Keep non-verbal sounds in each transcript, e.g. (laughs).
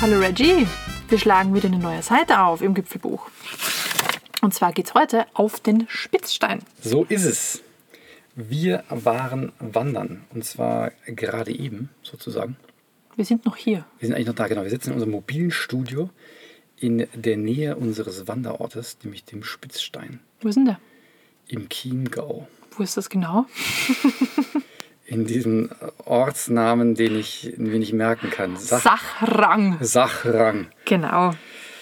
Hallo Reggie, wir schlagen wieder eine neue Seite auf im Gipfelbuch. Und zwar geht es heute auf den Spitzstein. So ist es. Wir waren wandern und zwar gerade eben sozusagen. Wir sind noch hier. Wir sind eigentlich noch da, genau. Wir sitzen in unserem mobilen Studio in der Nähe unseres Wanderortes, nämlich dem Spitzstein Wo ist denn der? im Chiemgau. Wo ist das genau? (laughs) In diesem Ortsnamen, den ich ein wenig merken kann. Sach Sachrang. Sachrang. Genau,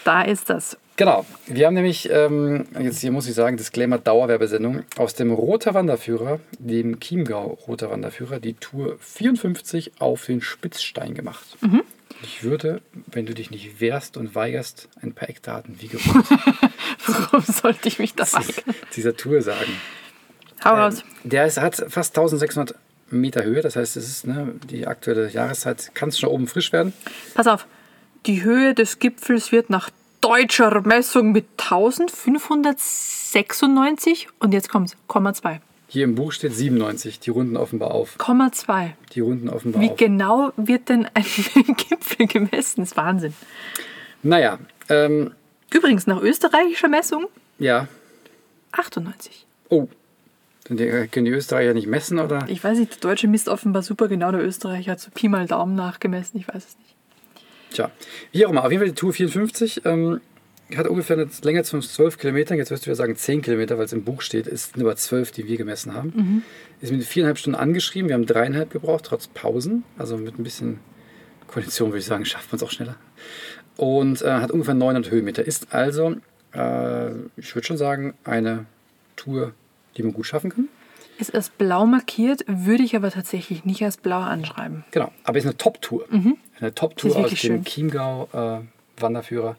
da ist das. Genau. Wir haben nämlich, ähm, jetzt hier muss ich sagen, Disclaimer Dauerwerbesendung, aus dem Roter Wanderführer, dem Chiemgau Roter Wanderführer, die Tour 54 auf den Spitzstein gemacht. Ich würde, wenn du dich nicht wehrst und weigerst, ein paar Eckdaten wie gewohnt (laughs) Warum sollte ich mich da weigern? (laughs) dieser Tour sagen. Hau Ähm, raus. der ist, hat fast 1600 Meter Höhe, das heißt, es ist ne, die aktuelle Jahreszeit, kann es schon oben frisch werden. Pass auf, die Höhe des Gipfels wird nach deutscher Messung mit 1596 und jetzt kommt's, Komma 2. Hier im Buch steht 97, die runden offenbar auf. Komma 2. Die runden offenbar Wie auf. genau wird denn ein (laughs) Gipfel gemessen? Das ist Wahnsinn. Naja, ähm, Übrigens, nach österreichischer Messung ja. 98. Oh, die, können die Österreicher nicht messen oder? Ich weiß nicht, der Deutsche misst offenbar super genau, der Österreicher hat so Pi mal Daumen nachgemessen, ich weiß es nicht. Tja, wie auch immer, auf jeden Fall die Tour 54 ähm, hat ungefähr eine Länge von 12 Kilometern. Jetzt wirst du ja sagen 10 Kilometer, weil es im Buch steht. Es sind aber 12, die wir gemessen haben. Ist mit viereinhalb Stunden angeschrieben. Wir haben dreieinhalb gebraucht, trotz Pausen. Also mit ein bisschen Kondition würde ich sagen, schafft man es auch schneller. Und äh, hat ungefähr 900 Höhenmeter. Ist also, äh, ich würde schon sagen, eine Tour, die man gut schaffen kann. Ist als blau markiert, würde ich aber tatsächlich nicht als blau anschreiben. Genau, aber ist eine Top-Tour. Eine Mhm. Das Top-Tour ist aus dem schön. Chiemgau äh, Wanderführer.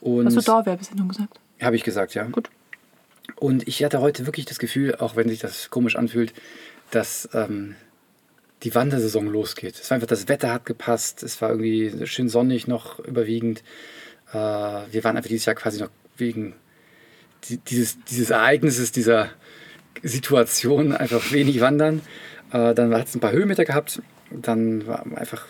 Und Hast du Dauerwerbesendung gesagt? Habe ich gesagt, ja. Gut. Und ich hatte heute wirklich das Gefühl, auch wenn sich das komisch anfühlt, dass ähm, die Wandersaison losgeht. Es war einfach, das Wetter hat gepasst, es war irgendwie schön sonnig noch überwiegend. Äh, wir waren einfach dieses Jahr quasi noch wegen die, dieses, dieses Ereignisses, dieser Situation einfach wenig wandern. Äh, dann hat es ein paar Höhenmeter gehabt. Dann war einfach,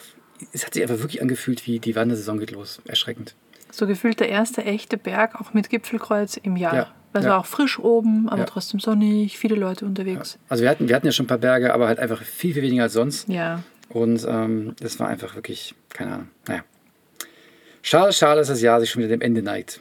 es hat sich einfach wirklich angefühlt, wie die Wandersaison geht los. Erschreckend. So gefühlt der erste echte Berg, auch mit Gipfelkreuz im Jahr. Ja, Das ja. war auch frisch oben, aber Ja. trotzdem sonnig, viele Leute unterwegs. Also wir hatten, wir hatten ja schon ein paar Berge, aber halt einfach viel, viel weniger als sonst. Ja. Und ähm, das war einfach wirklich, keine Ahnung. Naja. Schade, schade, dass das Jahr sich schon wieder dem Ende neigt.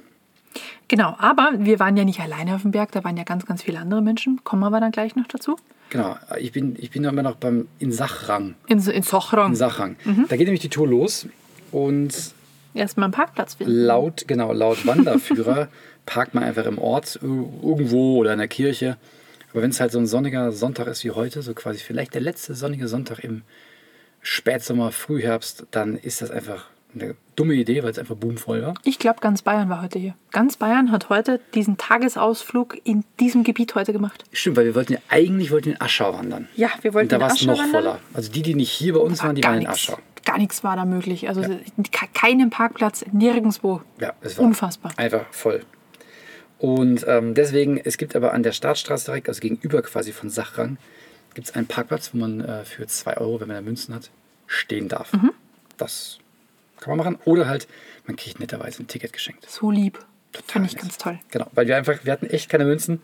Genau, aber wir waren ja nicht alleine auf dem Berg, da waren ja ganz, ganz viele andere Menschen. Kommen wir aber dann gleich noch dazu. Genau, ich bin, ich bin immer noch beim in Sachrang. In, in Sochrang. In Sachrang. Mhm. Da geht nämlich die Tour los und Erstmal einen Parkplatz finden. laut, genau, laut Wanderführer (laughs) parkt man einfach im Ort ir- irgendwo oder in der Kirche. Aber wenn es halt so ein sonniger Sonntag ist wie heute, so quasi vielleicht der letzte sonnige Sonntag im Spätsommer, Frühherbst, dann ist das einfach eine dumme Idee, weil es einfach boomvoll war. Ich glaube, ganz Bayern war heute hier. Ganz Bayern hat heute diesen Tagesausflug in diesem Gebiet heute gemacht. Stimmt, weil wir wollten ja eigentlich wollten in Aschau wandern. Ja, wir wollten Und da war es noch wandern. voller. Also die, die nicht hier bei uns waren, die waren in. Aschau. Gar nichts war da möglich. Also ke- keinen Parkplatz, nirgendwo. Ja, es war Unfassbar. einfach voll. Und ähm, deswegen, es gibt aber an der Startstraße direkt, also gegenüber quasi von Sachrang, gibt es einen Parkplatz, wo man äh, für 2 Euro, wenn man da Münzen hat, stehen darf. Mhm. Das kann man machen. Oder halt, man kriegt netterweise ein Ticket geschenkt. So lieb. Total Fand ich nett. ganz toll. Genau, weil wir einfach, wir hatten echt keine Münzen.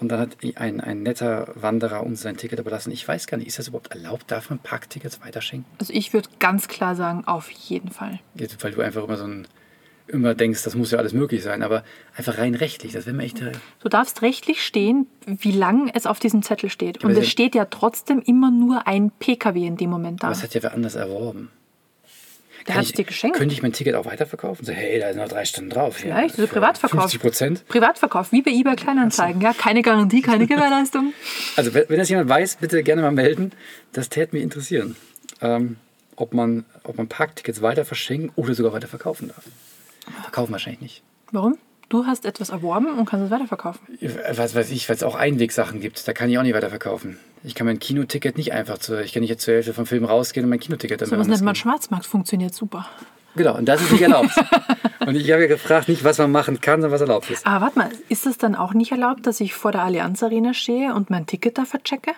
Und dann hat ein, ein netter Wanderer uns sein Ticket überlassen. Ich weiß gar nicht, ist das überhaupt erlaubt? Darf man Parktickets weiterschenken? Also ich würde ganz klar sagen, auf jeden Fall. Jetzt, weil du einfach immer so ein, immer denkst, das muss ja alles möglich sein, aber einfach rein rechtlich, das wäre mir echt. äh, Du darfst rechtlich stehen, wie lang es auf diesem Zettel steht. Und es steht ja trotzdem immer nur ein PKW in dem Moment da. Es hat ja wer anders erworben. Hat es ich- dir geschenkt. Könnte ich mein Ticket auch weiterverkaufen? So, hey, da sind noch drei Stunden drauf. Vielleicht, also für Privatverkauf. 50 Prozent. Privatverkauf, wie bei eBay Kleinanzeigen. Ja, keine Garantie, keine Gewährleistung. (laughs) Also, wenn wenn das jemand weiß, bitte gerne mal melden. Das täte mich interessieren. Ähm, ob, man, ob man Parktickets weiter verschenken oder sogar weiter verkaufen darf. Verkaufen wahrscheinlich nicht. Warum? Du hast etwas erworben und kannst es weiterverkaufen. Was weiß ich, weil es auch Einwegsachen gibt. Da kann ich auch nicht weiterverkaufen. Ich kann mein Kinoticket nicht einfach zu. Ich kann nicht jetzt zur Hälfte vom Film rausgehen und mein Kinoticket dann So was nennt man. Schwarzmarkt, funktioniert super. Genau, und das ist nicht erlaubt. (laughs) und ich habe ja gefragt, nicht was man machen kann, sondern was erlaubt ist. Aber warte mal, ist das dann auch nicht erlaubt, dass ich vor der Allianz Arena stehe und mein Ticket da verchecke?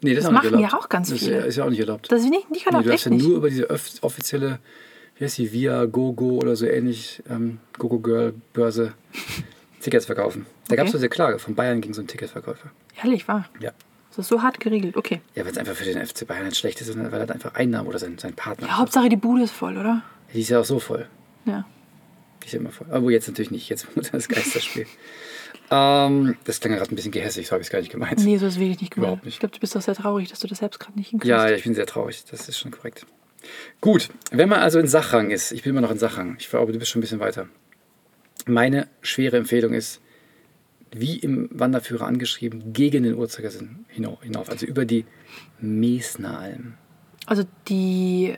Nee, das, Das ist auch nicht machen ja erlaubt. auch ganz das ist viele. ja- ist ja auch nicht erlaubt. Das ist nicht, nicht Nee, erlaubt, du darfst ja nur über diese offizielle, wie heißt die, Via GoGo oder so ähnlich, ähm, GoGo Girl Börse, (laughs) Tickets verkaufen. Da gab es Okay. so eine Klage von Bayern gegen so einen Ticketverkäufer. Ehrlich, war. Ja. Das ist so hart geregelt. Okay. Ja, weil es einfach für den FC Bayern nicht schlecht ist, weil er einfach Einnahmen oder sein, sein Partner. Ja, Hauptsache die Bude ist voll, oder? Die ist ja auch so voll. Ja. Die ist ja immer voll. Aber jetzt natürlich nicht. Jetzt wird das Geisterspiel. (laughs) ähm, das klang gerade ein bisschen gehässig, so habe ich es gar nicht gemeint. Nee, so ist wirklich nicht gemeint. Überhaupt nicht. Ich glaube, du bist doch sehr traurig, dass du das selbst gerade nicht hinkriegst. Ja, ja, ich bin sehr traurig. Das ist schon korrekt. Gut, wenn man also in Sachrang ist, ich bin immer noch in Sachrang, ich glaube, du bist schon ein bisschen weiter. Meine schwere Empfehlung ist, wie im Wanderführer angeschrieben, gegen den Uhrzeigersinn hinauf, also über die Mesneralm. Also die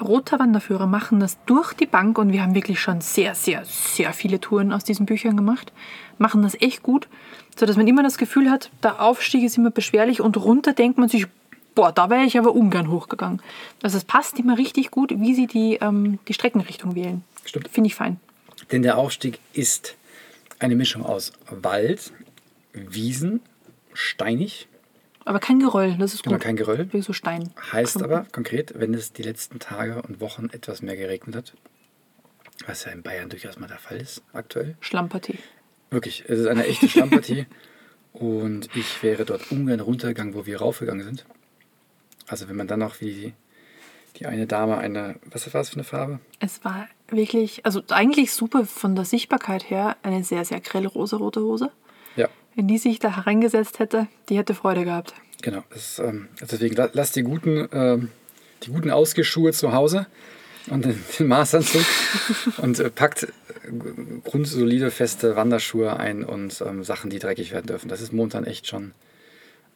Roter Wanderführer machen das durch die Bank und wir haben wirklich schon sehr, sehr, sehr viele Touren aus diesen Büchern gemacht. Machen das echt gut, sodass man immer das Gefühl hat, der Aufstieg ist immer beschwerlich und runter denkt man sich, boah, da wäre ich aber ungern hochgegangen. Also es passt immer richtig gut, wie sie die, ähm, die Streckenrichtung wählen. Stimmt. Finde ich fein. Denn der Aufstieg ist eine Mischung aus Wald, Wiesen, steinig, Aber kein Geröll, das ist genau gut. kein Geröll. Wirklich so Stein. Heißt aber konkret, wenn es die letzten Tage und Wochen etwas mehr geregnet hat, was ja in Bayern durchaus mal der Fall ist aktuell. Schlampartie. Wirklich, es ist eine echte (laughs) Stammpartie und ich wäre dort ungern runtergegangen, wo wir raufgegangen sind. Also wenn man dann noch wie die, eine Dame eine, was war das für eine Farbe? Es war wirklich, also eigentlich super von der Sichtbarkeit her, eine sehr, sehr grelle rosarote Hose. Ja, Wenn die sich da hereingesetzt hätte, die hätte Freude gehabt. genau. Das, ähm, deswegen la- lasst die guten, ähm, die guten Ausgeschuhe zu Hause und den, den Maßanzug (laughs) und äh, packt äh, grundsolide, feste Wanderschuhe ein und ähm, Sachen, die dreckig werden dürfen. Das ist momentan echt schon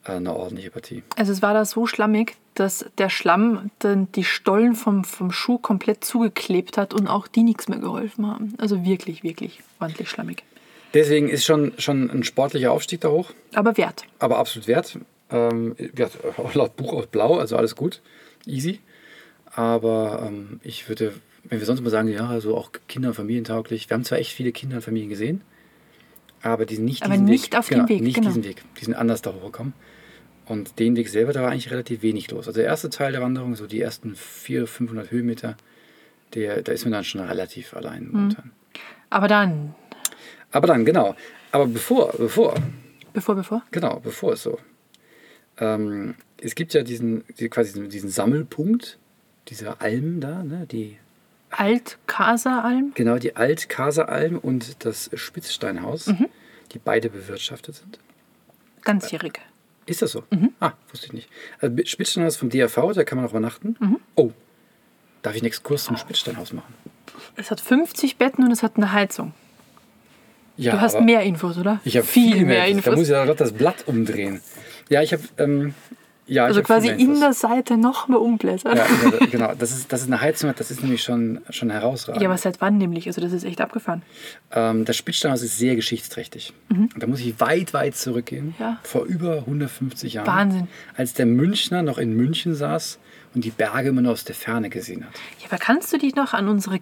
eine ordentliche Partie. Also es war da so schlammig, dass der Schlamm den, die Stollen vom, vom Schuh komplett zugeklebt hat und auch die nichts mehr geholfen haben. Also wirklich, wirklich ordentlich schlammig. Deswegen ist schon, schon ein sportlicher Aufstieg da hoch. Aber wert. aber absolut wert. Ähm, ja, auch (laughs) laut Buch aus Blau, also alles gut, easy. Aber ähm, ich würde, wenn wir sonst mal sagen, ja, so auch Kinder- und Familientauglich. Wir haben zwar echt viele Kinder und Familien gesehen, aber die sind nicht Aber diesen nicht Weg, auf dem Weg, Nicht genau. diesen Weg. Die sind anders da hochgekommen. Und den Weg selber, da war eigentlich relativ wenig los. Also der erste Teil der Wanderung, so die ersten 400, 500 Höhenmeter, der, da ist man dann schon relativ allein Mhm. momentan. Aber dann, Aber dann, genau. Aber bevor, bevor, bevor, bevor. Genau, bevor es so. Ähm, es gibt ja diesen, die- quasi diesen- Sammelpunkt, diese Almen da, ne? die, Alt-Kasa-Alm. genau die Alt-Kaser-Alm und das Spitzsteinhaus, Mhm. die beide bewirtschaftet sind. Ganzjährig. Ist das so? Mhm. Ah, wusste ich nicht. Also Spitzsteinhaus vom DRV, da kann man auch übernachten. Mhm. Oh, darf ich einen Exkurs zum Spitzsteinhaus machen? Es hat 50 Betten und es hat eine Heizung. Ja, Du hast mehr Infos, oder? Ich habe viel, mehr Infos. Da Infos. muss ich ja gerade das Blatt umdrehen. Ja, ich habe ähm, ja, also quasi in der Seite noch mehr umblättern. Ja, ja, (laughs) genau. Das ist, das ist eine Heizung, hat, das ist nämlich schon, schon herausragend. Ja, aber seit wann nämlich? Also das ist echt abgefahren. ähm, das Spitzsteinhaus ist sehr geschichtsträchtig. Da muss ich weit, weit zurückgehen. Mhm. Ja. Vor über 150 Jahren. Wahnsinn. Als der Münchner noch in München saß und die Berge immer nur aus der Ferne gesehen hat. Ja, aber kannst du dich noch an unsere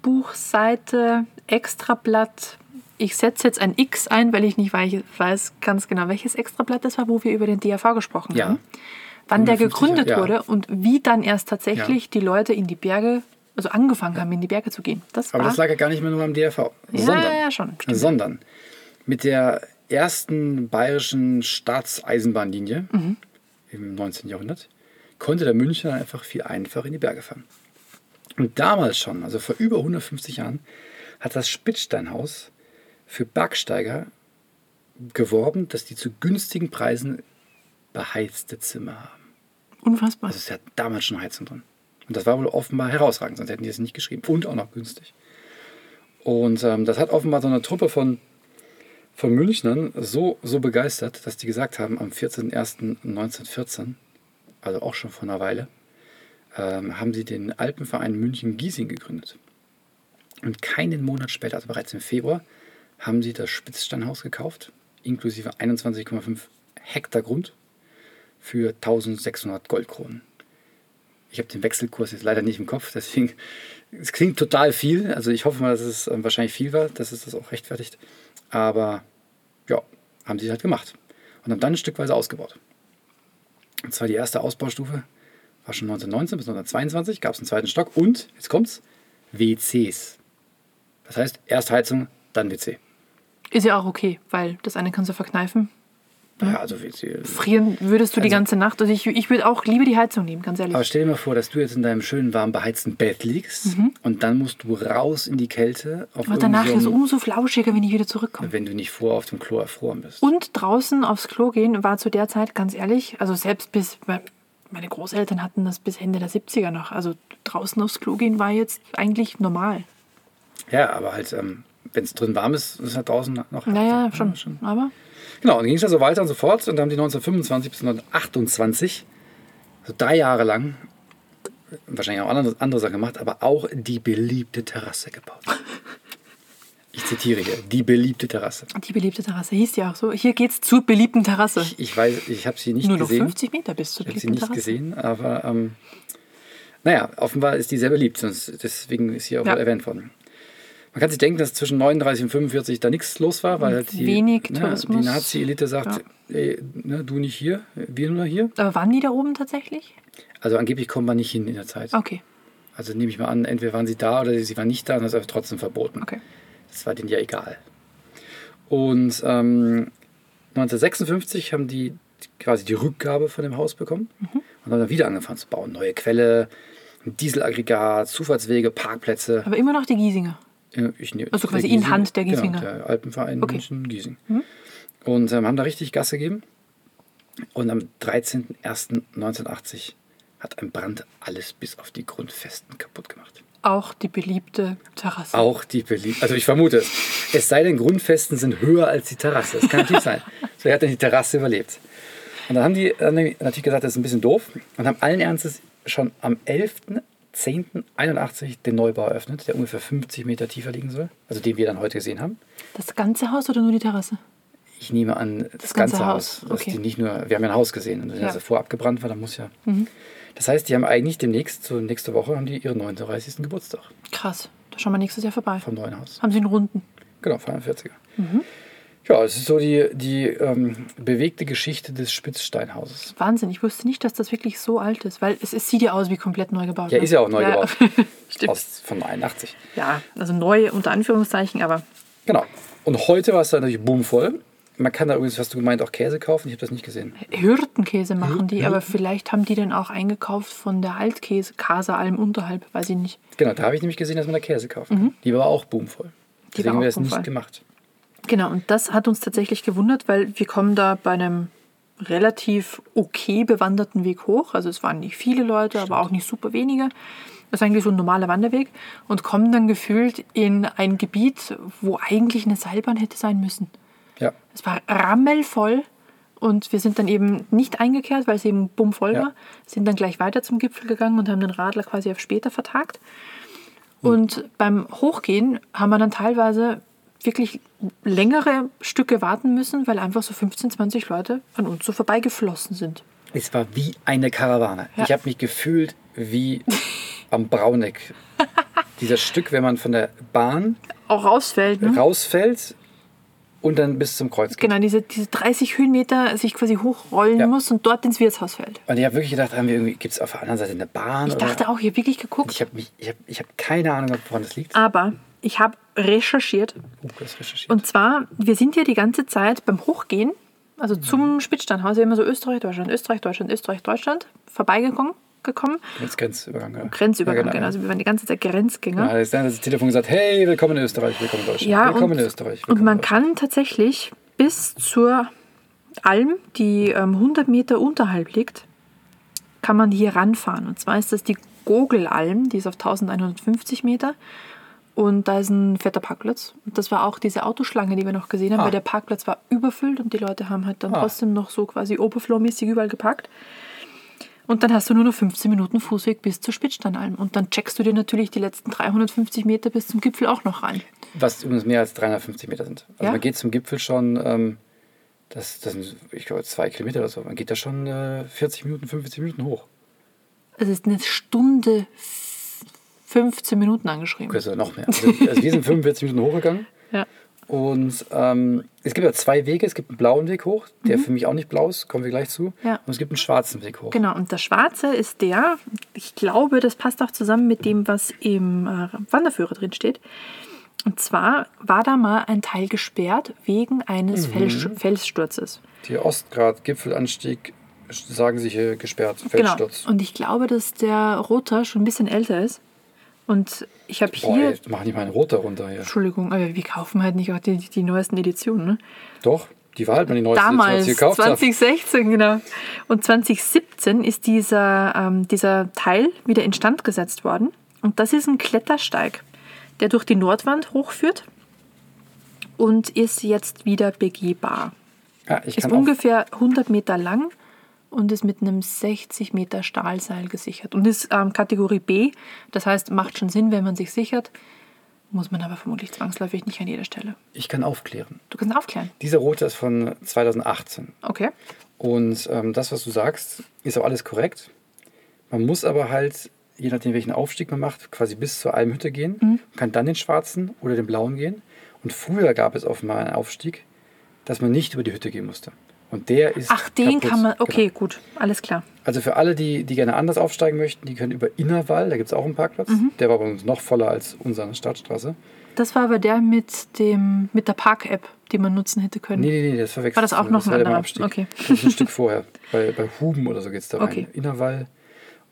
Gipfelbuchseite Extrablatt ich setze jetzt ein X ein, weil ich nicht weiß, ganz genau, welches Extrablatt das war, wo wir über den DAV gesprochen Ja. haben. Wann der 150 gegründet ja. wurde und wie dann erst tatsächlich die Leute in die Berge, also angefangen haben, in die Berge zu gehen. Das Aber das lag ja gar nicht mehr nur am DRV. ja, sondern, ja, schon. Sondern mit der ersten bayerischen Staatseisenbahnlinie Mhm. im 19. Jahrhundert konnte der Münchner einfach viel einfacher in die Berge fahren. Und damals schon, also vor über 150 Jahren, hat das Spitzsteinhaus für Bergsteiger geworben, dass die zu günstigen Preisen beheizte Zimmer haben. Unfassbar. Also es hat damals schon Heizung drin. Und das war wohl offenbar herausragend, sonst hätten die es nicht geschrieben. Und auch noch günstig. Und ähm, das hat offenbar so eine Truppe von, von Münchnern so, so begeistert, dass die gesagt haben, am 14.01.1914, also auch schon vor einer Weile, ähm, haben sie den Alpenverein München-Giesing gegründet. Und keinen Monat später, also bereits im Februar, haben sie das Spitzsteinhaus gekauft, inklusive 21,5 Hektar Grund für 1600 Goldkronen. Ich habe den Wechselkurs jetzt leider nicht im Kopf, deswegen, es klingt total viel. Also ich hoffe mal, dass es ähm, wahrscheinlich viel war, dass es das auch rechtfertigt. Aber ja, haben sie halt gemacht. Und haben dann stückweise ausgebaut. Und zwar die erste Ausbaustufe war schon 1919 bis 1922, gab es einen zweiten Stock und, jetzt kommt's, WCs. Das heißt, erst Heizung, dann WC. Ist ja auch okay, weil das eine kannst du verkneifen. Ja, also. Frieren würdest du die Also- ganze Nacht. Also ich, ich würde auch lieber die Heizung nehmen, ganz ehrlich. Aber stell dir mal vor, dass du jetzt in deinem schönen, warm beheizten Bett liegst und dann musst du raus in die Kälte. Auf Aber danach ist es umso flauschiger, wenn ich wieder zurückkomme. wenn du nicht vor auf dem Klo erfroren bist. Und draußen aufs Klo gehen war zu der Zeit, ganz ehrlich, also selbst bis, meine Großeltern hatten das bis Ende der 70er noch. Also draußen aufs Klo gehen war jetzt eigentlich normal. Ja, aber halt, ähm, wenn es drin warm ist, ist es halt draußen noch. Naja, heftig. schon. Aber Genau, und dann ging es ja so weiter und so fort. Und dann haben die 1925 bis 1928, also drei Jahre lang, wahrscheinlich auch andere, andere Sachen gemacht, aber auch die beliebte Terrasse gebaut. (laughs) Ich zitiere hier, die beliebte Terrasse. die beliebte Terrasse hieß ja auch so. Hier geht's zur beliebten Terrasse. Ich, ich weiß, ich habe sie nicht Nur noch gesehen. 50 Meter bis zur Ich habe sie beliebten nicht Terrasse. gesehen, aber ähm, naja, offenbar ist die sehr beliebt, sonst, deswegen ist hier auch Ja. wohl erwähnt worden. Man kann sich denken, dass zwischen 39 und 45 da nichts los war, weil halt die, Wenig ne, die. Nazi-Elite sagt, ey, ne, du nicht hier, wir nur hier. Aber waren die da oben tatsächlich? Also angeblich kommt man nicht hin in der Zeit. Okay, Also nehme ich mal an, entweder waren sie da oder sie waren nicht da und das ist trotzdem verboten. okay. Das war denen ja egal. Und ähm, 1956 haben die quasi die Rückgabe von dem Haus bekommen Mhm. und haben dann wieder angefangen zu bauen. Neue Quelle, ein Dieselaggregat, Zufahrtswege, Parkplätze. Aber immer noch die Giesinger. Ja, Ich, ne- Also quasi in Giesing- Hand der Giesinger. Genau, der Alpenverein Okay. Mhm. München Giesing. Und ähm, haben da richtig Gas gegeben. Und am 13.01.1980 hat ein Brand alles bis auf die Grundfesten kaputt gemacht. Auch die beliebte Terrasse. Auch die beliebt. Also ich vermute es. Es sei denn, Grundfesten sind höher als die Terrasse. Das kann natürlich sein. (laughs) So hat dann die Terrasse überlebt. Und dann haben die dann natürlich gesagt, das ist ein bisschen doof und haben allen Ernstes schon am 11.10.81 den Neubau eröffnet, der ungefähr 50 Meter tiefer liegen soll. Also den wir dann heute gesehen haben. Das ganze Haus oder nur die Terrasse? Ich nehme an, das, ganze ganze, Haus. Haus. Okay. die nicht nur, wir haben ja ein Haus gesehen und wenn Ja. Mhm. das davor abgebrannt war, dann muss ja. Das heißt, die haben eigentlich demnächst, so nächste Woche, haben die ihren 39. Geburtstag Krass. Da schauen wir nächstes Jahr vorbei. vom neuen Haus. Haben sie einen runden? Genau, 45er. Mhm. Ja, es ist so die, die ähm, bewegte Geschichte des Spitzsteinhauses. Wahnsinn. Ich wusste nicht, dass das wirklich so alt ist, weil es, es sieht ja aus wie komplett neu gebaut. Ja, ne? ist ja auch neu gebaut. (laughs) Stimmt. Aus, von 81. Ja, also neu unter Anführungszeichen, aber Genau. Und heute war es dann natürlich boomvoll. Man kann da übrigens, hast du gemeint, auch Käse kaufen. Ich habe das nicht gesehen. Hürtenkäse machen die, Hürten? aber vielleicht haben die den auch eingekauft von der Altkäse, Kaseralm unterhalb, weiß ich nicht. Genau, da habe ich nämlich gesehen, dass man da Käse kaufen kann. Die war auch boomvoll. Mhm. Die Deswegen haben wir das nicht gemacht. Genau, und das hat uns tatsächlich gewundert, weil wir kommen da bei einem relativ okay bewanderten Weg hoch. Also es waren nicht viele Leute, aber auch nicht super wenige. Das ist eigentlich so ein normaler Wanderweg und kommen dann gefühlt in ein Gebiet, wo eigentlich eine Seilbahn hätte sein müssen. Ja. Es war rammelvoll und wir sind dann eben nicht eingekehrt, weil es eben bummvoll Ja. war. Sind dann gleich weiter zum Gipfel gegangen und haben den Radler quasi auf später vertagt. Und beim Hochgehen haben wir dann teilweise wirklich längere Stücke warten müssen, weil einfach so 15, 20 Leute an uns so vorbeigeflossen sind. Es war wie eine Karawane. Ja. Ich habe mich gefühlt wie (laughs) am Brauneck. Dieses Stück, wenn man von der Bahn Auch rausfällt, ne? rausfällt und dann bis zum Kreuz geht. Genau, diese, diese 30 Höhenmeter sich quasi hochrollen Ja. muss und dort ins Wirtshaus fällt. Und ich habe wirklich gedacht, haben wir irgendwie, gibt es auf der anderen Seite eine Bahn? Ich oder? dachte auch, ich habe wirklich geguckt. Ich habe ich hab, ich hab keine Ahnung, woran das liegt. Aber ich habe recherchiert das recherchiert. Und zwar, wir sind ja die ganze Zeit beim Hochgehen, also zum Spitzsteinhaus, immer so Österreich, Deutschland, Österreich, Deutschland, Österreich, Deutschland, vorbeigekommen. Gekommen. Grenzübergang. Ja. Grenzübergang, Ja, genau. Also wir waren die ganze Zeit Grenzgänger. Ja, da ist dann das Telefon gesagt, hey, willkommen in Österreich, willkommen in Deutschland. Ja, willkommen und, in Österreich. und willkommen man in Deutschland. kann tatsächlich bis zur Alm, die ähm, 100 Meter unterhalb liegt, kann man hier ranfahren. Und zwar ist das die Gogelalm, die ist auf 1150 Meter. Und da ist ein fetter Parkplatz. Und das war auch diese Autoschlange, die wir noch gesehen haben, Ah. weil der Parkplatz war überfüllt und die Leute haben halt dann Ah. trotzdem noch so quasi Overflow-mäßig überall geparkt. Und dann hast du nur noch 15 Minuten Fußweg bis zur Spitzsteinalm. Und dann checkst du dir natürlich die letzten 350 Meter bis zum Gipfel auch noch rein. Was übrigens mehr als 350 Meter sind. Also Ja. man geht zum Gipfel schon, ähm, das, das sind, ich glaube, zwei Kilometer oder so. Man geht da schon äh, 40 Minuten, 50 Minuten hoch. Es ist eine Stunde f- 15 Minuten angeschrieben. Okay, so noch mehr. Also, also wir sind 45 Minuten hochgegangen (laughs) Ja. Und ähm, es gibt ja zwei Wege. Es gibt einen blauen Weg hoch, der für mich auch nicht blau ist, kommen wir gleich zu. Mhm. Ja. Und es gibt einen schwarzen Weg hoch. Genau, und der schwarze ist der, ich glaube, das passt auch zusammen mit dem, was im äh, Wanderführer drin steht. Und zwar war da mal ein Teil gesperrt wegen eines Mhm. Fels Felssturzes. Die Ostgrad-Gipfelanstieg sagen sie hier gesperrt, Genau. Felssturz. Und ich glaube, dass der Roter schon ein bisschen älter ist. Und ich habe Boah, hier, ey, mach nicht mal einen roter runter hier. Entschuldigung, aber wir kaufen halt nicht auch die, die neuesten Editionen. Ne? Doch, die war halt mal die neueste, Damals, ich gekauft habe. 2016, genau. Und 2017 ist dieser, ähm, dieser Teil wieder instand gesetzt worden. Und das ist ein Klettersteig, der durch die Nordwand hochführt und ist jetzt wieder begehbar. Ja, ich Ist ungefähr 100 Meter lang und ist mit einem 60 Meter Stahlseil gesichert. Und ist ähm, Kategorie B, das heißt, macht schon Sinn, wenn man sich sichert, muss man aber vermutlich zwangsläufig nicht an jeder Stelle. ich kann aufklären. Du kannst aufklären. Dieser rote ist von 2018. Okay. Und ähm, das, was du sagst, ist auch alles korrekt. Man muss aber halt, je nachdem, welchen Aufstieg man macht, quasi bis zur Almhütte gehen, Mhm. kann dann den schwarzen oder den blauen gehen. Und früher gab es offenbar einen Aufstieg, dass man nicht über die Hütte gehen musste. Und der ist. Ach, den kaputt. kann man. Genau. Okay, gut, alles klar. Also für alle, die, die gerne anders aufsteigen möchten, die können über Innerwall, da gibt es auch einen Parkplatz. Mhm. Der war bei uns noch voller als unsere Stadtstraße. Das war aber der mit, dem, mit der Park-App, die man nutzen hätte können. Nee, nee, nee, das verwechselt. War das auch noch ein der beim anderer? Abstieg. Okay. Das ist ein Stück vorher. (laughs) Bei, bei Huben oder so geht es da rein. Okay. Innerwall.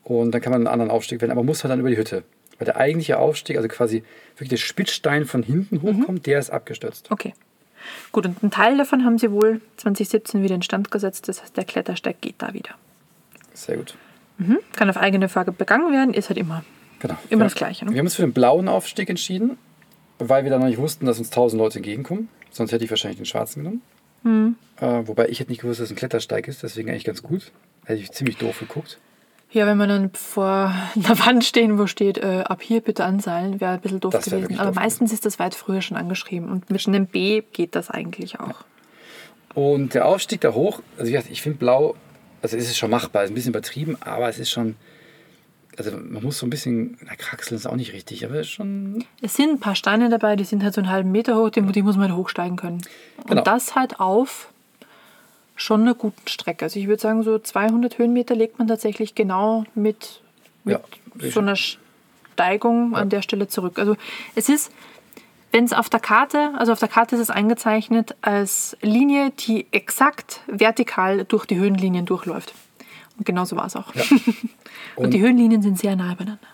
Und dann kann man einen anderen Aufstieg wählen, aber muss halt dann über die Hütte. Weil der eigentliche Aufstieg, also quasi wirklich der Spitzstein von hinten Mhm. hochkommt, der ist abgestürzt. Okay. Gut, und einen Teil davon haben sie wohl 2017 wieder instand gesetzt. Das heißt, der Klettersteig geht da wieder. Sehr gut. Mhm. Kann auf eigene Frage begangen werden, ist halt immer. Genau. Immer Wir- das Gleiche, ne? Wir haben uns für den blauen Aufstieg entschieden, weil wir dann noch nicht wussten, dass uns 1000 Leute entgegenkommen. Sonst hätte ich wahrscheinlich den schwarzen genommen. Mhm. Äh, wobei ich hätte nicht gewusst, dass es ein Klettersteig ist, deswegen eigentlich ganz gut. Hätte ich ziemlich doof geguckt. Ja, wenn man dann vor einer Wand stehen, wo steht, äh, ab hier bitte anseilen, wäre ein bisschen doof gewesen. Aber doof meistens ist das weit früher schon angeschrieben. Und mit einem B geht das eigentlich auch. Und der Aufstieg da hoch, also gesagt, ich finde blau, also es ist schon machbar, ist ein bisschen übertrieben, aber es ist schon, also man muss so ein bisschen, na kraxeln ist auch nicht richtig, aber es ist schon, Es sind ein paar Steine dabei, die sind halt so einen halben Meter hoch, die, die muss man halt hochsteigen können. Genau. Und das halt auf schon einer guten Strecke. Also ich würde sagen, so 200 Höhenmeter legt man tatsächlich genau mit, mit Ja, so einer Steigung an der Stelle zurück. Also es ist, wenn es auf der Karte, also auf der Karte ist es eingezeichnet als Linie, die exakt vertikal durch die Höhenlinien durchläuft. Und genau so war es auch. Und, (laughs) Und- die Höhenlinien sind sehr nahe beieinander.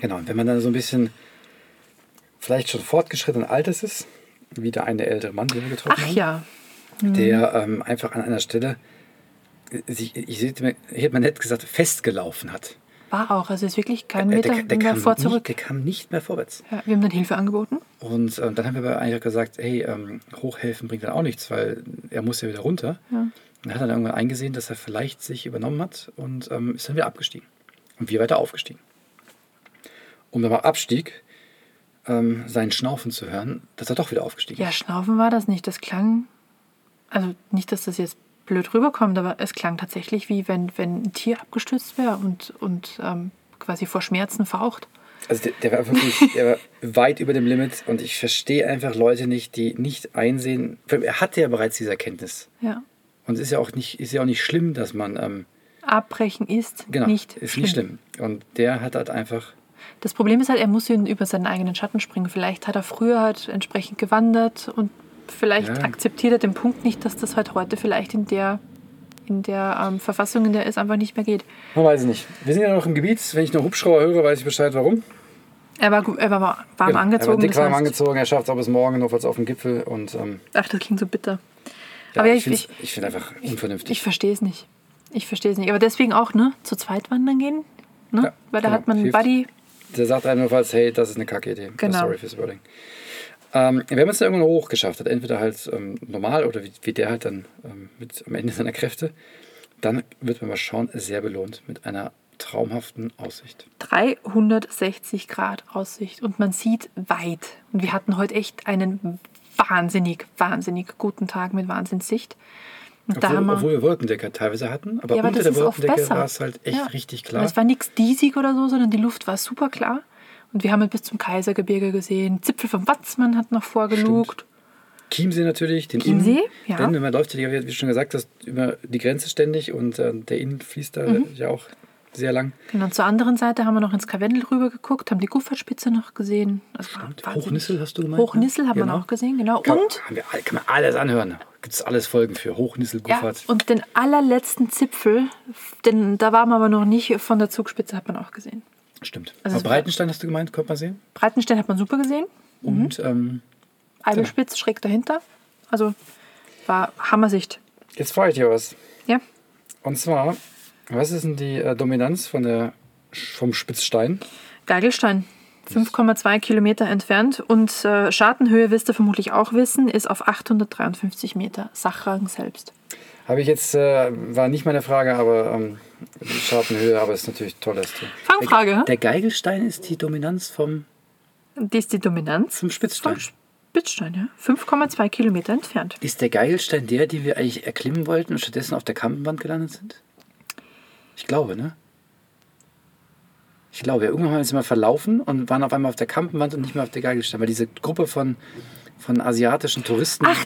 genau, und wenn man dann so ein bisschen vielleicht schon fortgeschrittenen Alters ist, wie der eine ältere Mann, den wir getroffen Ach haben, ja, der ähm, einfach an einer Stelle, äh, sich, ich, ich, hätte mal nett gesagt, festgelaufen hat. war auch. Also es ist wirklich kein Äh, Meter der, der, mehr kam vor nicht, zurück. der kam nicht mehr vorwärts. Ja, wir haben dann Hilfe angeboten. Und ähm, dann haben wir aber eigentlich gesagt, hey, ähm, hochhelfen bringt dann auch nichts, weil er muss ja wieder runter. Ja. Und dann hat er dann irgendwann eingesehen, dass er vielleicht sich übernommen hat und ähm, ist dann wieder abgestiegen. Und wir weiter aufgestiegen. Um dann mal Abstieg ähm, seinen Schnaufen zu hören, dass er doch wieder aufgestiegen Ja, ist. Schnaufen war das nicht. Das klang, also nicht, dass das jetzt blöd rüberkommt, aber es klang tatsächlich wie wenn, wenn ein Tier abgestürzt wäre und, und ähm, quasi vor Schmerzen faucht. Also der, der war wirklich der war weit über dem Limit und ich verstehe einfach Leute nicht, die nicht einsehen. Er hatte ja bereits diese Erkenntnis. Ja. Und es ist ja auch nicht, ist ja auch nicht schlimm, dass man ähm, Abbrechen ist genau nicht ist schlimm. nicht schlimm. Und der hat halt einfach Das Problem ist halt, er muss über seinen eigenen Schatten springen. Vielleicht hat er früher halt entsprechend gewandert und vielleicht Ja. akzeptiert er den Punkt nicht, dass das halt heute vielleicht in der, in der ähm, Verfassung, in der es einfach nicht mehr geht. Man weiß es nicht. Wir sind ja noch im Gebiet. Wenn ich noch Hubschrauber höre, weiß ich Bescheid, warum. Er war, er war warm Genau. Er war angezogen. dick warm heißt- angezogen. Er schafft es auch bis morgen noch was auf dem Gipfel. Und ähm, Ach, das klingt so bitter. ja, Aber ja, ich ich, finde ich, ich einfach unvernünftig. ich verstehe es nicht. Ich verstehe es nicht. Aber deswegen auch, ne? Zu zweit wandern gehen. Ne? Weil da genau. hat man einen. Buddy. Der sagt einem nur falls, hey, das ist eine kacke Idee. Genau. Sorry fürs Wording. Ähm, wenn man es dann irgendwann hochgeschafft hat, entweder halt ähm, normal oder wie, wie der halt dann ähm, mit am Ende seiner Kräfte, dann wird man mal schauen, sehr belohnt mit einer traumhaften Aussicht. 360 Grad Aussicht und man sieht weit. Und wir hatten heute echt einen wahnsinnig, wahnsinnig guten Tag mit Wahnsinnssicht. Und da Obwohl, haben wir, obwohl wir Wolkendecker teilweise hatten, aber Ja, aber unter der Wolkendecke war es halt echt Ja. richtig klar. es war nichts diesig oder so, sondern die Luft war super klar. Und wir haben halt bis zum Kaisergebirge gesehen. Zipfel vom Watzmann hat noch vorgelugt. Chiemsee natürlich, den Chiemsee, Inn. ja. Denn man läuft ja, wie du schon gesagt hast, über die Grenze ständig und äh, der Inn fließt da Mhm. ja auch sehr lang. Genau, zur anderen Seite haben wir noch ins Karwendel rüber geguckt, haben die Gufferspitze noch gesehen. Stimmt. wahnsinnig. Hochnissel hast du gemeint? Hochnissel ne? haben wir Genau. auch gesehen, genau. Kann, Und, haben wir, kann man alles anhören. Gibt es alles Folgen für. Hochnissel, ja, Guffert. und den allerletzten Zipfel, denn da waren wir aber noch nicht, von der Zugspitze hat man auch gesehen. Stimmt. Also Aber Breitenstein hast du gemeint, konnte man sehen. Breitenstein hat man super gesehen. Und ähm, Eibelspitz schräg dahinter. Also war Hammersicht. jetzt frage ich dir was. Ja. Und zwar, was ist denn die äh, Dominanz von der, vom Spitzstein? Geigelstein. 5,2 Kilometer entfernt und äh, Schartenhöhe, wirst du vermutlich auch wissen, ist auf 853 Meter. Sachrang selbst. Habe ich jetzt, äh, war nicht meine Frage, aber ähm, die Schartenhöhe, aber ist natürlich toll. dass du- Fangfrage, Der, hä? der Geigelstein ist die Dominanz vom, Die ist die Dominanz vom Spitzstein. vom Spitzstein, ja. 5,2 Kilometer entfernt. Ist der Geigelstein der, den wir eigentlich erklimmen wollten und stattdessen auf der Kampenwand gelandet sind? Ich glaube, ne? Ich glaube, ja, irgendwann haben wir uns mal verlaufen und waren auf einmal auf der Kampenwand und nicht mehr auf der Geigelstein, weil diese Gruppe von, von asiatischen Touristen Ach,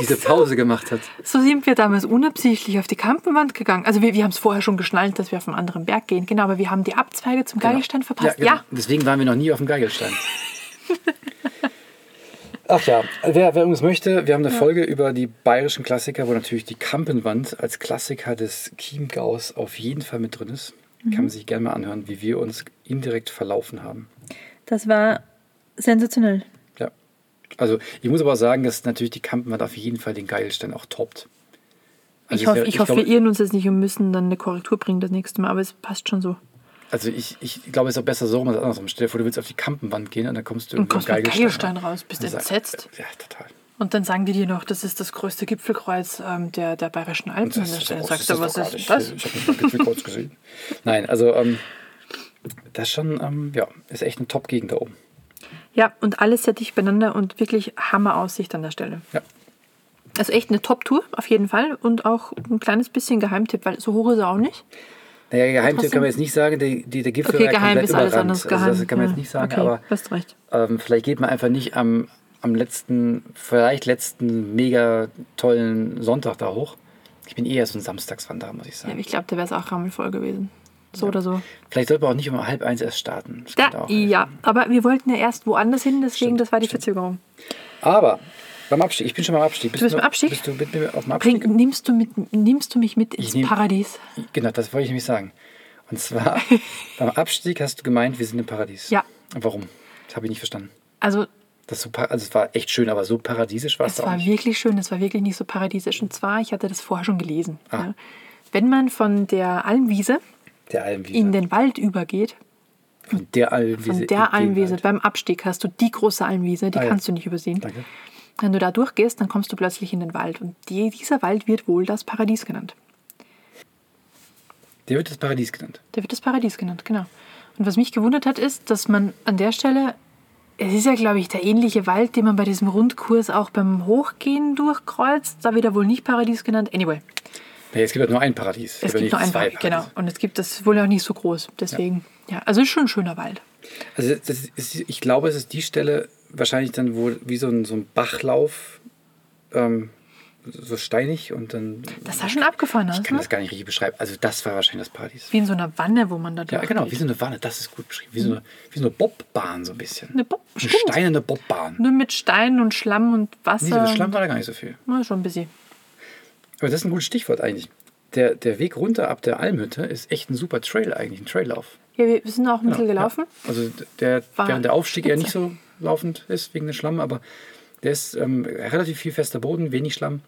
diese du? Pause gemacht hat. So sind wir damals unabsichtlich auf die Kampenwand gegangen. Also wir, wir haben es vorher schon geschnallt, dass wir auf einen anderen Berg gehen. Genau, aber wir haben die Abzweige zum Geigelstein verpasst. Ja, genau. ja. Deswegen waren wir noch nie auf dem Geigelstein. (laughs) Ach ja, wer, wer uns möchte, wir haben eine Folge über die bayerischen Klassiker, wo natürlich die Kampenwand als Klassiker des Chiemgaus auf jeden Fall mit drin ist. Mhm. Kann man sich gerne mal anhören, wie wir uns indirekt verlaufen haben. Das war sensationell. Also ich muss aber sagen, dass natürlich die Kampenwand auf jeden Fall den Geigelstein auch toppt. Also ich hoffe, wär- ich hoffe glaube- wir irren uns jetzt nicht und müssen dann eine Korrektur bringen das nächste Mal, aber es passt schon so. Also ich, ich glaube, es ist auch besser so rum als andersrum. Stell dir vor, du willst auf die Kampenwand gehen und dann kommst du Und am kommst mit Geigelstein rein. raus, bist entsetzt. Ja, total. Und dann sagen die dir noch, das ist das größte Gipfelkreuz ähm, der, der bayerischen Alpen. Und dann Das, sagst das, du, was ist nicht. das? Ich habe nicht mal Gipfelkreuz gesehen. (laughs) Nein, also ähm, das schon, ähm, ja, ist echt eine Top-Gegend da oben. Ja, und alles sehr dicht beieinander und wirklich Hammer-Aussicht an der Stelle. Ja. Also echt eine Top-Tour auf jeden Fall und auch ein kleines bisschen Geheimtipp, weil so hoch ist er auch nicht. Naja, Geheimtipp kann man jetzt nicht sagen, der, die, der Gipfel Okay, war geheim ist alles überrannt. anders geheim. Also das kann man ja. jetzt nicht sagen, okay, aber hast recht. ähm, vielleicht geht man einfach nicht am, am letzten, vielleicht letzten mega tollen Sonntag da hoch. Ich bin eher so ein Samstagswanderer, muss ich Ja, sagen. ich glaube, da wäre es auch rammelvoll gewesen. So oder so. Vielleicht sollte man auch nicht um halb eins erst starten. Da, ja, aber wir wollten ja erst woanders hin, deswegen Stimmt, das war die stimmt. Verzögerung. Aber beim Abstieg, ich bin schon beim Abstieg. Bist Du bist noch- Abstieg? Bist du mit mir auf dem Abstieg? Bring, nimmst, du mit, nimmst du mich mit ins nehm- Paradies? Genau, das wollte ich nämlich sagen. Und zwar, (laughs) beim Abstieg hast du gemeint, wir sind im Paradies. Ja. Warum? Das habe ich nicht verstanden. Also Das so, also es war echt schön, aber so paradiesisch war es Es auch war nicht. wirklich schön, es war wirklich nicht so paradiesisch. Und zwar, ich hatte das vorher schon gelesen. Ah. Ja. Wenn man von der Almwiese Der Almwiese. in den Wald übergeht, von der Almwiese. von der Almwiese beim Abstieg hast du die große Almwiese, die Ah, ja. kannst du nicht übersehen. Danke. Wenn du da durchgehst, dann kommst du plötzlich in den Wald. Und die, dieser Wald wird wohl das Paradies genannt. Der wird das Paradies genannt. Der wird das Paradies genannt, genau. Und was mich gewundert hat, ist, dass man an der Stelle, es ist ja, glaube ich, der ähnliche Wald, den man bei diesem Rundkurs auch beim Hochgehen durchkreuzt. Da wird er wohl nicht Paradies genannt. Anyway, Nee, es gibt halt nur ein Paradies. es aber gibt nur ein zwei Wald, genau. Und es gibt das wohl auch nicht so groß. Deswegen, ja, also ist schon ein schöner Wald. Also ist, ich glaube, es ist die Stelle wahrscheinlich dann, wo wie so ein, so ein Bachlauf, ähm, so steinig und dann. Das sah schon abgefahren aus, Ich kann ne? das gar nicht richtig beschreiben. Also das war wahrscheinlich das Paradies. Wie in so einer Wanne, wo man da Ja, durchgeht. genau, wie so eine Wanne, das ist gut beschrieben. Wie so eine, wie so eine Bobbahn so ein bisschen. Eine Bob- eine steinerne Bobbahn. Nur mit Stein und Schlamm und Wasser. Nee, so Schlamm war da gar nicht so viel. Na, schon ein bisschen. Aber das ist ein gutes Stichwort eigentlich. Der, der Weg runter ab der Almhütte ist echt ein super Trail eigentlich, ein Traillauf. Ja, wir sind auch ein bisschen gelaufen. Ja. Also der, während der Aufstieg eher nicht so laufend ist wegen dem Schlamm, aber der ist ähm, relativ viel fester Boden, wenig Schlamm.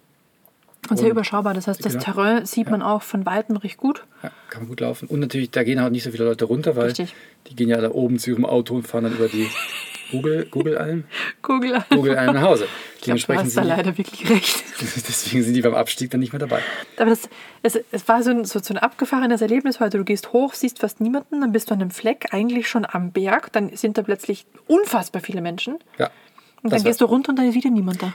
Und sehr Und- überschaubar. Das heißt, das Genau. Terrain sieht man auch von Weitem recht gut. Ja, kann man gut laufen. Und natürlich, da gehen halt nicht so viele Leute runter, weil Richtig. die gehen ja da oben zu ihrem Auto und fahren dann über die (laughs) Google, Google Alm. Google Alm nach Hause. Ich glaube, du Dementsprechend hast da leider wirklich recht. (laughs) deswegen sind die beim Abstieg dann nicht mehr dabei. Aber das, es, es war so ein, so, so ein abgefahrenes Erlebnis heute. Du gehst hoch, siehst fast niemanden, dann bist du an einem Fleck, eigentlich schon am Berg. Dann sind da plötzlich unfassbar viele Menschen. Ja. Und dann gehst du runter und dann ist wieder niemand da.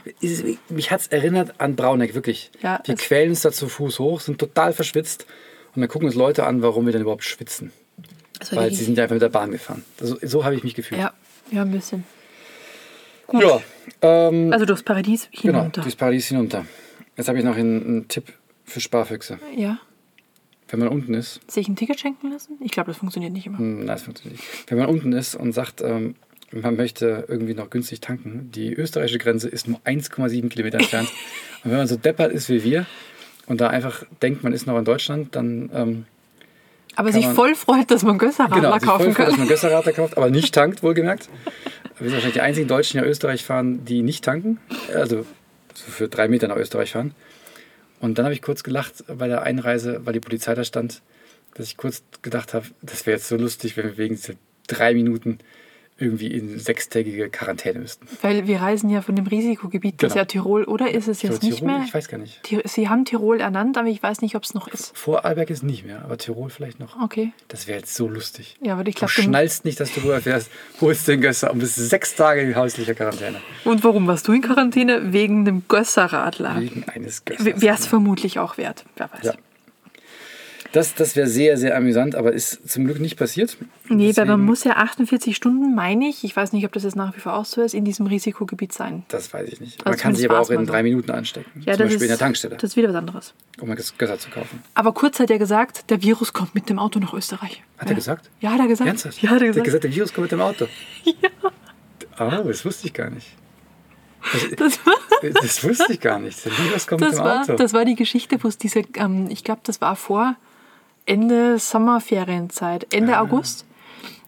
Mich hat es erinnert an Brauneck, wirklich. Ja, die quälen uns da zu Fuß hoch, sind total verschwitzt und dann gucken uns Leute an, warum wir denn überhaupt schwitzen. Weil sie sind ja einfach mit der Bahn gefahren. Also, so habe ich mich gefühlt. ja, ja, ein bisschen. Gut. Ja, ähm, Also durchs Paradies genau, hinunter. durchs Paradies hinunter. Jetzt habe ich noch einen, einen Tipp für Sparfüchse. ja. Wenn man unten ist, Sich ein Ticket schenken lassen? Ich glaube, das funktioniert nicht immer. hm, nein, das funktioniert nicht. Wenn man unten ist und sagt, ähm, man möchte irgendwie noch günstig tanken, die österreichische Grenze ist nur 1,7 Kilometer entfernt. (laughs) und wenn man so deppert ist wie wir und da einfach denkt, man ist noch in Deutschland, dann ähm, Aber sich man- voll freut, dass man Gösserradler genau, sich voll kaufen freut, dass kann. man Gösserrater kauft, aber nicht tankt, wohlgemerkt. (laughs) Wir sind wahrscheinlich die einzigen Deutschen, die nach Österreich fahren, die nicht tanken. Also so für drei Meter nach Österreich fahren. Und dann habe ich kurz gelacht bei der Einreise, weil die Polizei da stand, dass ich kurz gedacht habe, das wäre jetzt so lustig, wenn wir wegen dieser drei Minuten irgendwie in sechstägige Quarantäne müssten. Weil wir reisen ja von dem Risikogebiet, das ist Genau. ja Tirol, oder ist es jetzt glaube, nicht Tirol, mehr? Ich weiß gar nicht. Sie haben Tirol ernannt, aber ich weiß nicht, ob es noch ist. Vorarlberg ist nicht mehr, aber Tirol vielleicht noch. Okay. Das wäre jetzt so lustig. Ja, aber ich Du glaube, schnallst nicht, dass du rüberfährst, holst den Gösser und bist sechs Tage in häuslicher Quarantäne. und warum warst du in Quarantäne? Wegen dem Gösserradler. Wegen eines Gössers. Wäre es vermutlich auch wert. Wer weiß. Ja. Das, das wäre sehr, sehr amüsant, aber ist zum Glück nicht passiert. Nee, weil man Deswegen- muss ja 48 Stunden, meine ich, ich weiß nicht, ob das jetzt nach wie vor auch so ist, in diesem Risikogebiet sein. Das weiß ich nicht. Also Man kann sich aber auch in drei. Minuten anstecken. Ja, zum das Beispiel ist, in der Tankstelle, Das ist wieder was anderes. um ein Gösser zu kaufen. Aber kurz hat er gesagt, der Virus kommt mit dem Auto nach Österreich. Hat ja. er gesagt? Ja, hat er gesagt. Ernsthaft? Ja, hat er Der gesagt. hat gesagt, der Virus kommt mit dem Auto. Ja. Ah, das wusste ich gar nicht. Das Das wusste ich gar nicht. Der Virus kommt mit das, dem war, Auto. das war die Geschichte, wo es diese, ähm, ich glaube, das war vor Ende Sommerferienzeit, Ende Ah. August,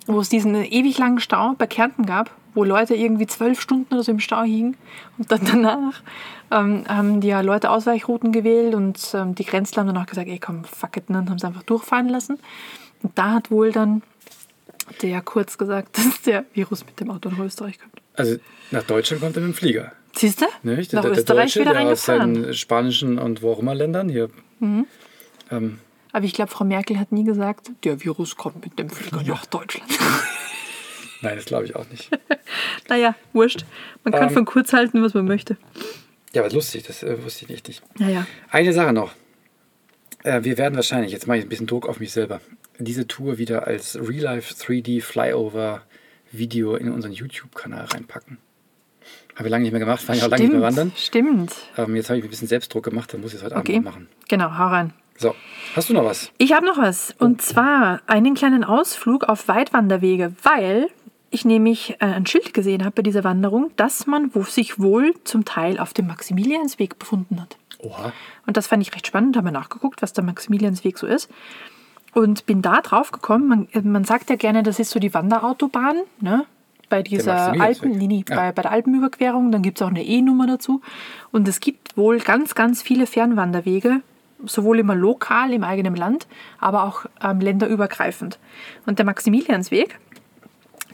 wo es diesen ewig langen Stau bei Kärnten gab, wo Leute irgendwie zwölf Stunden oder so im Stau hingen. Und dann (laughs) danach ähm, haben die ja Leute Ausweichrouten gewählt und ähm, die Grenzler haben dann auch gesagt, ey komm, fuck it, und dann haben sie einfach durchfahren lassen. Und da hat wohl dann der kurz gesagt, (laughs) dass der Virus mit dem Auto nach Österreich kommt. Also nach Deutschland kommt er mit dem Flieger. Siehst du? Nicht? Nach der, der Österreich Deutsche, wieder der aus reingefahren. seinen spanischen und wo auch immer Ländern hier. Ähm, Aber ich glaube, Frau Merkel hat nie gesagt, der Virus kommt mit dem Flieger nach Deutschland. (laughs) nein, das glaube ich auch nicht. (laughs) naja, wurscht. Man kann Ähm. von kurz halten, was man möchte. Ja, aber lustig, das äh, wusste ich nicht. Naja. Eine Sache noch. Äh, wir werden wahrscheinlich, jetzt mache ich ein bisschen Druck auf mich selber, diese Tour wieder als Real-Life 3D Flyover Video in unseren YouTube-Kanal reinpacken. Haben wir lange nicht mehr gemacht, waren ja auch lange nicht mehr wandern. Stimmt. Ähm, jetzt habe ich ein bisschen Selbstdruck gemacht, dann muss ich es heute Okay. Abend machen. Genau, hau rein. So, hast du noch was? Ich habe noch was. Und zwar einen kleinen Ausflug auf Weitwanderwege, weil ich nämlich äh, ein Schild gesehen habe bei dieser Wanderung, dass man sich wohl zum Teil auf dem Maximiliansweg befunden hat. Oha. Und das fand ich recht spannend, habe mir nachgeguckt, was der Maximiliansweg so ist. Und bin da drauf gekommen, man, äh, man sagt ja gerne, das ist so die Wanderautobahn, ne? Bei dieser. Alpen, nee, nee, Ah. bei, bei der Alpenüberquerung, dann gibt es auch eine E-Nummer dazu. Und es gibt wohl ganz, ganz viele Fernwanderwege, sowohl immer lokal im eigenen Land, aber auch ähm, länderübergreifend. Und der Maximiliansweg,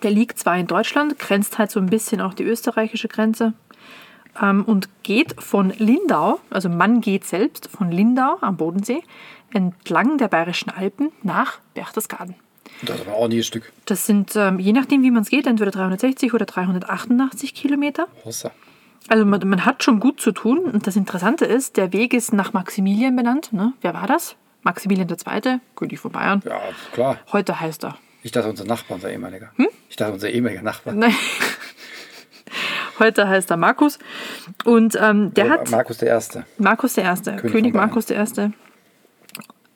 der liegt zwar in Deutschland, grenzt halt so ein bisschen auch die österreichische Grenze ähm, und geht von Lindau, also man geht selbst von Lindau am Bodensee entlang der Bayerischen Alpen nach Berchtesgaden. Das ist aber ein ordentliches Stück. Das sind, ähm, je nachdem wie man es geht, entweder 360 oder 388 Kilometer. Hossa. Also man, man hat schon gut zu tun. Und das Interessante ist, der Weg ist nach Maximilian benannt. Ne? Wer war das? Maximilian II., König von Bayern. Ja, klar. Heute heißt er. Ich dachte, unser Nachbar, unser ehemaliger. Hm? Ich dachte, unser ehemaliger Nachbar. Nein. (laughs) Heute heißt er Markus. Und ähm, der Oder hat. Markus der Erste. Markus der Erste, König König. Markus der Erste.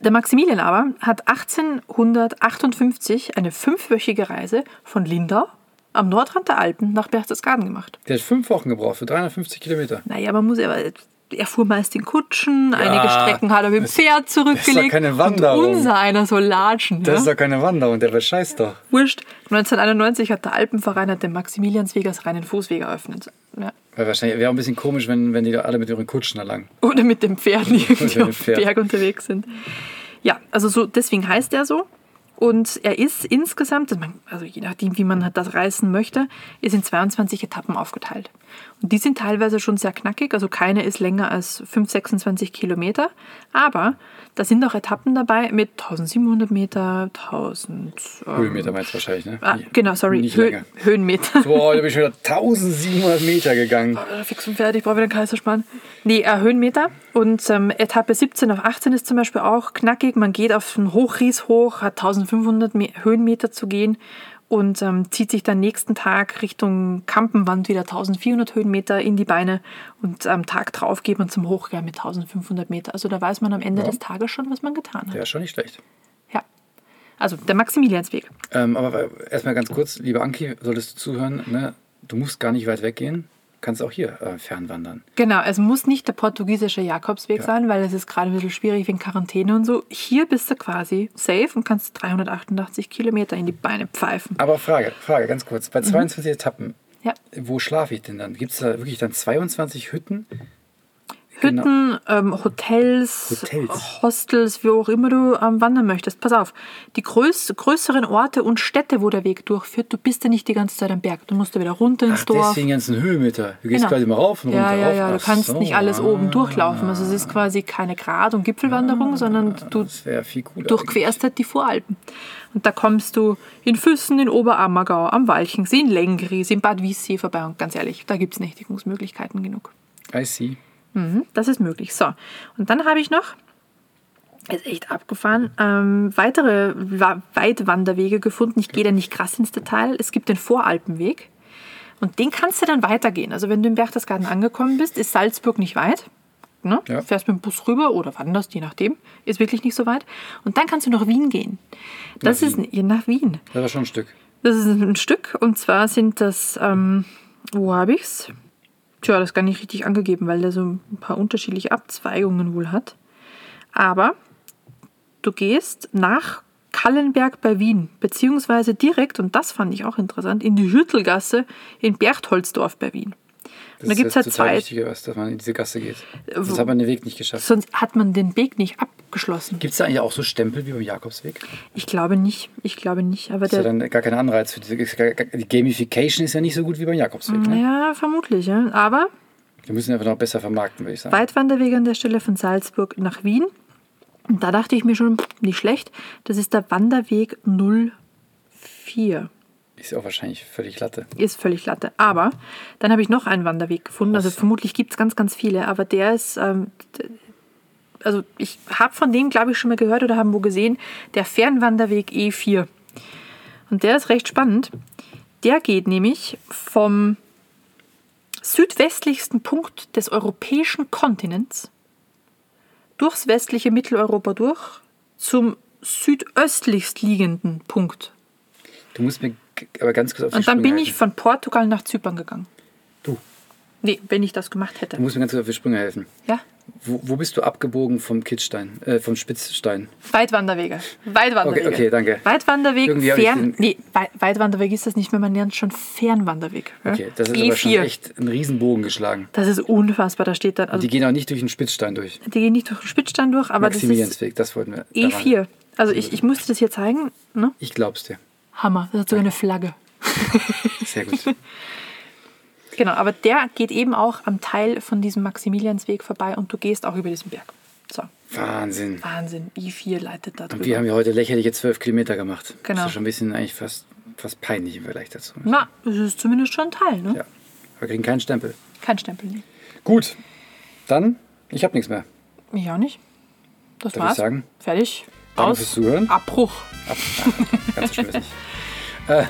Der Maximilian aber hat 1858 eine fünfwöchige Reise von Lindau am Nordrand der Alpen nach Berchtesgaden gemacht. Der hat fünf Wochen gebraucht für 350 Kilometer. Naja, man muss aber. Er fuhr meist in Kutschen, einige Strecken hat er mit dem Pferd das ist doch zurückgelegt. keine Wanderung. Und unser einer soll latschen. Das ja? ist doch keine Wanderung, der bescheißt doch. Wurscht. 1991 hat der Alpenverein hat den Maximiliansweg als reinen Fußweg eröffnet. Ja. Weil wahrscheinlich wäre auch ein bisschen komisch, wenn, wenn die da alle mit ihren Kutschen da lang. Oder mit dem Pferd (laughs) irgendwie auf dem. Berg unterwegs sind. Ja, also so, deswegen heißt er so. Und er ist insgesamt, also je nachdem, wie man das reißen möchte, ist in 22 Etappen aufgeteilt. Die sind teilweise schon sehr knackig, also keine ist länger als 5, 26 Kilometer. Aber da sind auch Etappen dabei mit 1700 Meter, 1000. ähm, Höhenmeter meinst du wahrscheinlich, ne? Ah, genau, sorry, Nicht Hö länger. Höhenmeter. Boah, da bin ich schon wieder 1700 Meter gegangen. Äh, fix und fertig, ich brauche wieder einen Kaiserspann. Nee, äh, Höhenmeter. Und ähm, Etappe 17 auf 18 ist zum Beispiel auch knackig. Man geht auf den Hochries hoch, hat 1500 Me Höhenmeter zu gehen. Und ähm, zieht sich dann nächsten Tag Richtung Kampenwand wieder 1400 Höhenmeter in die Beine und am Tag drauf geht man zum Hochgern mit 1500 Meter. Also da weiß man am Ende Ja. des Tages schon, was man getan hat. Ja, schon nicht schlecht. Ja. Also der Maximiliansweg. Ähm, aber erstmal ganz kurz, liebe Anki, solltest du zuhören, ne? du musst gar nicht weit weggehen, kannst auch hier äh, fernwandern. Genau, es muss nicht der portugiesische Jakobsweg Ja. sein, weil es ist gerade ein bisschen schwierig wegen Quarantäne und so. Hier bist du quasi safe und kannst 388 Kilometer in die Beine pfeifen. Aber Frage, Frage, ganz kurz. Mhm. Bei 22 Etappen, Ja. wo schlafe ich denn dann? Gibt es da wirklich dann 22 Hütten? Genau. Hütten, ähm, Hotels, Hotels. Hostels, wo auch immer du ähm, wandern möchtest. Pass auf, die größ größeren Orte und Städte, wo der Weg durchführt, du bist ja nicht die ganze Zeit am Berg. Du musst ja wieder runter ins Ach, Dorf. deswegen ganzen Höhenmeter. Du gehst Genau. quasi mal rauf und runter. Ja, ja, rauf. ja, du Ach kannst so, nicht alles oben ah, durchlaufen. Also es ist quasi keine Grad- und Gipfelwanderung, sondern du durchquerst halt die Voralpen. Und da kommst du in Füssen, in Oberammergau, am Walchensee, in Lengries, in Bad Wiessee vorbei. Und ganz ehrlich, da gibt es Nächtigungsmöglichkeiten genug. I see. Mhm, das ist möglich. So, und dann habe ich noch, ist echt abgefahren, ähm, weitere Wa- Weitwanderwege gefunden. Ich gehe da nicht krass ins Detail. Es gibt den Voralpenweg. Und den kannst du dann weitergehen. Also wenn du im Berchtesgaden angekommen bist, ist Salzburg nicht weit. Ne? Ja. Fährst mit dem Bus rüber oder wanderst, je nachdem. Ist wirklich nicht so weit. Und dann kannst du nach Wien gehen. Das Nach ist ja, nach Wien. Das war schon ein Stück. Das ist ein Stück und zwar sind das, ähm, wo habe ich's? Tja, das gar nicht richtig angegeben, weil der so ein paar unterschiedliche Abzweigungen wohl hat. Aber du gehst nach Kallenberg bei Wien, beziehungsweise direkt, und das fand ich auch interessant, in die Hüttelgasse in Berchtoldsdorf bei Wien. Das Und da gibt es halt total zwei. wichtig, was, dass man in diese Gasse geht. wo- Sonst hat man den Weg nicht geschafft. Sonst hat man den Weg nicht abgeschlossen. Gibt es da eigentlich auch so Stempel wie beim Jakobsweg? Ich glaube nicht. Ich glaube nicht. Aber Das ist ja dann gar kein Anreiz für diese. Die Gamification ist ja nicht so gut wie beim Jakobsweg. Ne? ja, vermutlich. Ja. Aber Wir müssen einfach noch besser vermarkten, würde ich sagen. Weitwanderweg an der Stelle von Salzburg nach Wien. Und da dachte ich mir schon, nicht schlecht, das ist der Wanderweg 04. Ist auch wahrscheinlich völlig Latte. Ist völlig Latte. Aber dann habe ich noch einen Wanderweg gefunden. Also vermutlich gibt es ganz, ganz viele. Aber der ist, ähm, also ich habe von dem, glaube ich, schon mal gehört oder haben wo gesehen, der Fernwanderweg E4. Und der ist recht spannend. Der geht nämlich vom südwestlichsten Punkt des europäischen Kontinents durchs westliche Mitteleuropa durch zum südöstlichst liegenden Punkt. Du musst mir aber ganz kurz auf die Und dann bin ich helfen. von Portugal nach Zypern gegangen. Du, Nee, wenn ich das gemacht hätte. du musst mir ganz kurz auf die Sprünge helfen. Ja, Wo, wo bist du abgebogen vom Kitzstein, äh, vom Spitzstein? Weitwanderwege. Weitwanderwege. Okay, okay, danke. Weitwanderweg, Irgendwie ich Fern... Nee, Wei- Weitwanderweg ist das nicht mehr, man nennt es schon Fernwanderweg. ja? Okay, das ist aber schon E4. echt ein Riesenbogen geschlagen. Das ist unfassbar, da steht dann... Also, Die die, gehen auch nicht durch den Spitzstein durch. gehen nicht durch den Spitzstein durch, aber das ist Maximiliansweg, das wollten wir. E4. daran- Also ich, ich musste das hier zeigen. Ne? Ich glaub's dir. Hammer, das hat sogar eine Flagge. (laughs) Sehr gut. Genau, aber der geht eben auch am Teil von diesem Maximiliansweg vorbei und du gehst auch über diesen Berg. So, Wahnsinn. Wahnsinn. I4 leitet da Und drüber. wir haben ja heute lächerliche zwölf Kilometer gemacht. Genau. Das ist schon ein bisschen eigentlich fast, fast peinlich im Vergleich dazu. Na, das ist zumindest schon ein Teil, ne? Ja. Wir kriegen keinen Stempel. Kein Stempel, nee. Gut, dann, ich habe nichts mehr. Ich auch nicht. Das Darf ich war's. sagen? Fertig. Danke Aus. fürs Zuhören. Abbruch. Ab, ah, ganz so ist nicht. Äh,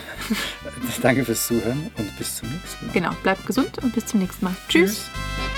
(laughs) danke fürs Zuhören und bis zum nächsten Mal. Genau, bleibt gesund und bis zum nächsten Mal. Tschüss. Tschüss.